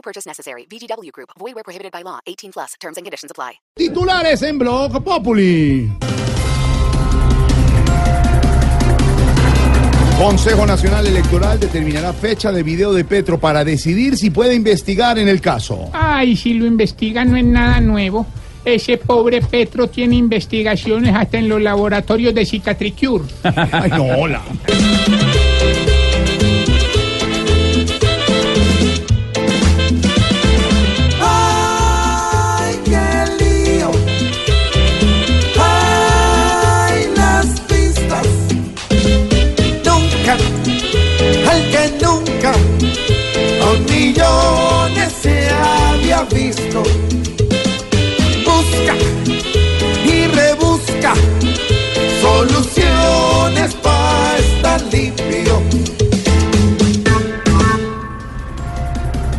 No purchase necessary. VGW Group. Void where prohibited by law. 18 plus. Terms and conditions apply. Titulares en Blog Populi. Consejo Nacional Electoral determinará fecha de video de Petro para decidir si puede investigar en el caso. Ay, si lo investigan no es nada nuevo. Ese pobre Petro tiene investigaciones hasta en los laboratorios de Cicatricure. Ay, no, hola.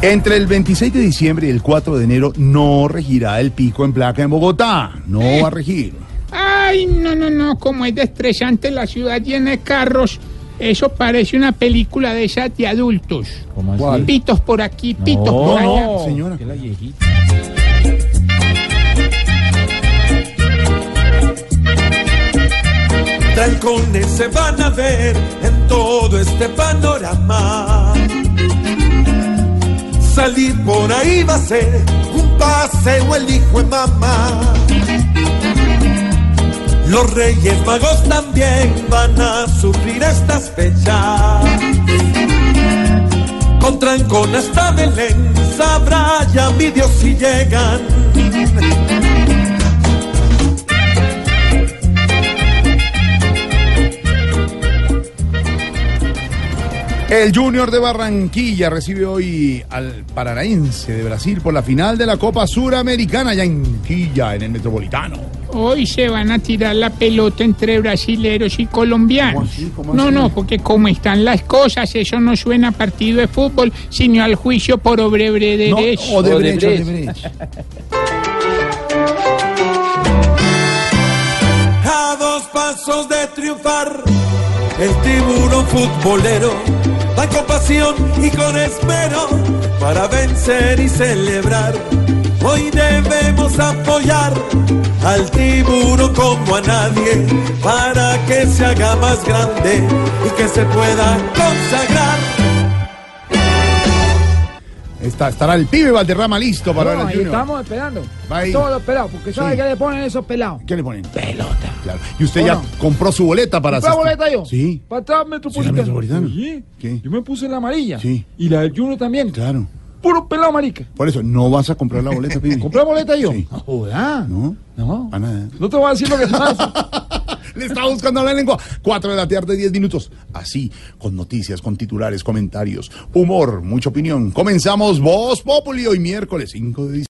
Entre el 26 de diciembre y el 4 de enero no regirá el pico en placa en Bogotá. No va a regir. Ay, no, no, no. Como es de estresante la ciudad llena de carros. Eso parece una película de esas de adultos. ¿Cuál? Pitos por aquí, pitos por allá. No, señora. Trancones se van a ver en todo este panorama. Salir por ahí va a ser un paseo el hijo de mamá. Los reyes magos también van a sufrir estas fechas. Con trancón hasta Belén sabrá ya mi Dios si llegan. El Junior de Barranquilla recibe hoy al Paranaense de Brasil por la final de la Copa Suramericana ya en Quilla, en el Metropolitano. Hoy se van a tirar la pelota entre brasileros y colombianos. ¿Cómo así? ¿Cómo no, así? no, porque como están las cosas, eso no suena a partido de fútbol, sino al juicio por obrebre de No, derecho. Odebrecht, Odebrecht. A dos pasos de triunfar, el tiburón futbolero va con pasión y con esmero para vencer y celebrar. Hoy debemos apoyar al tiburón como a nadie para que se haga más grande y que se pueda consagrar. Está, estará el pibe Valderrama listo para ver No, ahí Junior. estamos esperando. Todos los pelados, porque ¿sabe Sí. qué le ponen esos pelados? ¿Qué le ponen? Pelota. Claro. ¿Y usted ¿O ya compró su boleta para ¿Compré asistir? boleta yo? Sí. Para atrás metropolitano. Metropolitano. Sí. ¿Qué? Yo me puse la amarilla. Sí. Y la del Junior también. Claro. Puro pelado marica. Por eso, no vas a comprar la boleta, pibe. ¿Compré boleta yo? Sí. No joda. No. No. A nada. No te voy a decir lo que pasa. Le estaba buscando la lengua. Cuatro de la tarde, diez minutos. Así, con noticias, con titulares, comentarios, humor, mucha opinión. Comenzamos Voz Populi hoy miércoles 5 de diciembre.